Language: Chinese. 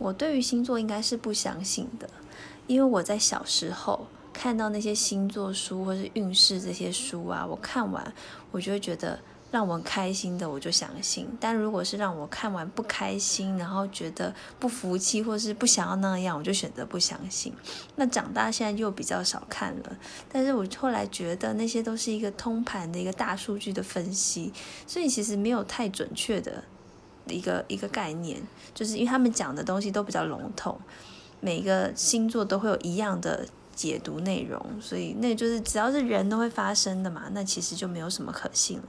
我对于星座应该是不相信的，因为我在小时候看到那些星座书或是运势这些书啊，我看完我就会觉得。让我开心的我就相信，但如果是让我看完不开心，然后觉得不服气或是不想要那样，我就选择不相信。那长大现在就比较少看了，但是我后来觉得那些都是一个通盘的一个大数据的分析，所以其实没有太准确的一个一个概念，就是因为他们讲的东西都比较笼统，每个星座都会有一样的解读内容，所以那就是只要是人都会发生的嘛，那其实就没有什么可信了。